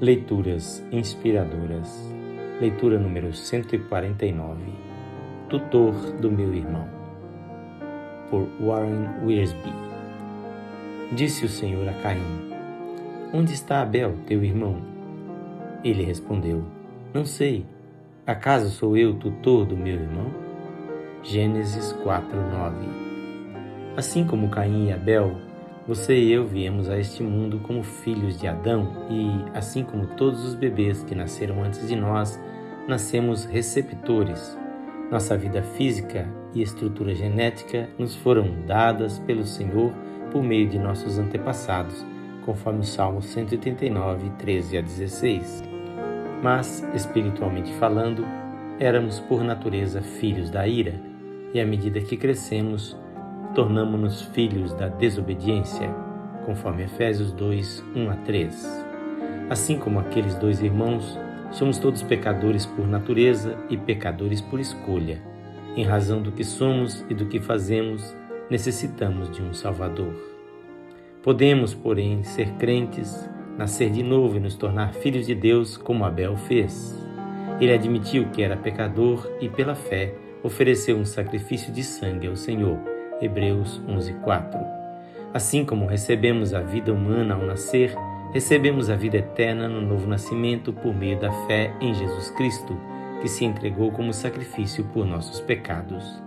Leituras inspiradoras. Leitura número 149. Tutor do meu irmão. Por Warren Wiersbe. Disse o Senhor a Caim: Onde está Abel, teu irmão? Ele respondeu: Não sei. Acaso sou eu tutor do meu irmão? Gênesis 4:9. Assim como Caim e Abel você e eu viemos a este mundo como filhos de Adão e, assim como todos os bebês que nasceram antes de nós, nascemos receptores. Nossa vida física e estrutura genética nos foram dadas pelo Senhor por meio de nossos antepassados, conforme o Salmo 189, 13 a 16. Mas, espiritualmente falando, éramos por natureza filhos da ira, e à medida que crescemos, tornamo-nos filhos da desobediência, conforme Efésios 2, 1 a 3. Assim como aqueles dois irmãos, somos todos pecadores por natureza e pecadores por escolha. Em razão do que somos e do que fazemos, necessitamos de um Salvador. Podemos, porém, ser crentes, nascer de novo e nos tornar filhos de Deus, como Abel fez. Ele admitiu que era pecador e, pela fé, ofereceu um sacrifício de sangue ao Senhor Hebreus 11:4. Assim como recebemos a vida humana ao nascer, recebemos a vida eterna no novo nascimento por meio da fé em Jesus Cristo, que se entregou como sacrifício por nossos pecados.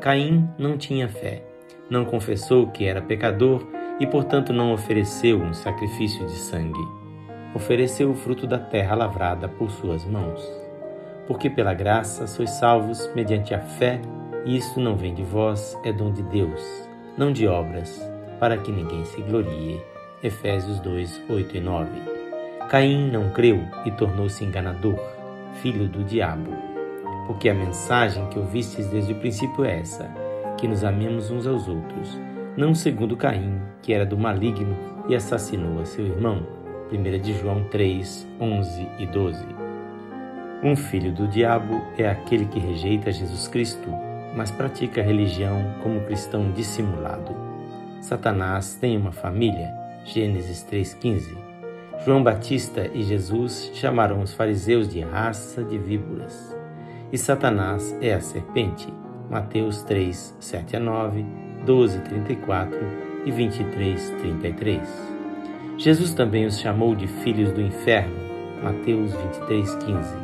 Caim não tinha fé, não confessou que era pecador e, portanto, não ofereceu um sacrifício de sangue. Ofereceu o fruto da terra lavrada por suas mãos. Porque pela graça sois salvos mediante a fé isto não vem de vós, é dom de Deus, não de obras, para que ninguém se glorie. Efésios 2, 8 e 9. Caim não creu e tornou-se enganador, filho do diabo. Porque a mensagem que ouvistes desde o princípio é essa, que nos amemos uns aos outros, não segundo Caim, que era do maligno e assassinou a seu irmão. 1 de João 3, 11 e 12. Um filho do diabo é aquele que rejeita Jesus Cristo mas pratica a religião como cristão dissimulado. Satanás tem uma família. Gênesis 3,15. João Batista e Jesus chamaram os fariseus de raça de víboras. E Satanás é a serpente. Mateus 3, 7 a 9, 12, 34 e 23, 33. Jesus também os chamou de filhos do inferno. Mateus 23, 15.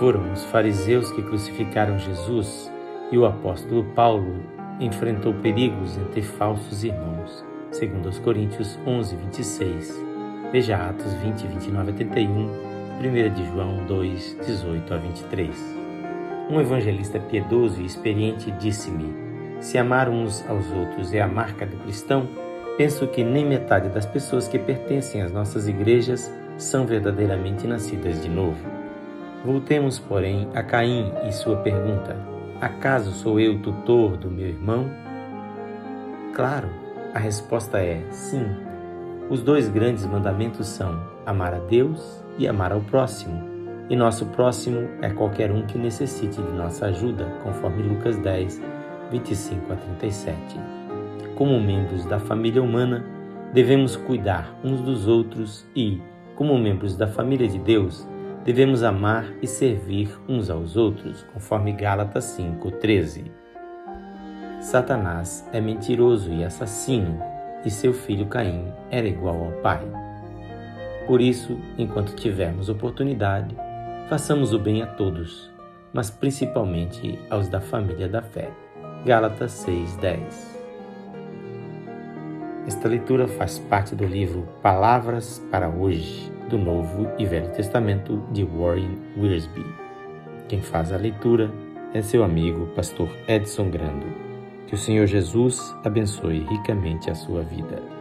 Foram os fariseus que crucificaram Jesus e o apóstolo Paulo enfrentou perigos entre falsos irmãos, segundo os Coríntios 11, 26. Veja Atos 20, 29 a 31, 1 de João 2, 18 a 23. Um evangelista piedoso e experiente disse-me: Se amar uns aos outros é a marca do cristão, penso que nem metade das pessoas que pertencem às nossas igrejas são verdadeiramente nascidas de novo. Voltemos, porém, a Caim e sua pergunta: Acaso sou eu tutor do meu irmão? Claro, a resposta é sim. Os dois grandes mandamentos são amar a Deus e amar ao próximo. E nosso próximo é qualquer um que necessite de nossa ajuda, conforme Lucas 10, 25 a 37. Como membros da família humana, devemos cuidar uns dos outros e, como membros da família de Deus, devemos amar e servir uns aos outros, conforme Gálatas 5:13. Satanás é mentiroso e assassino, e seu filho Caim era igual ao pai. Por isso, enquanto tivermos oportunidade, façamos o bem a todos, mas principalmente aos da família da fé. Gálatas 6:10. Esta leitura faz parte do livro Palavras para Hoje, do Novo e Velho Testamento de Warren Wiersbe. Quem faz a leitura é seu amigo, pastor Edson Grando. Que o Senhor Jesus abençoe ricamente a sua vida.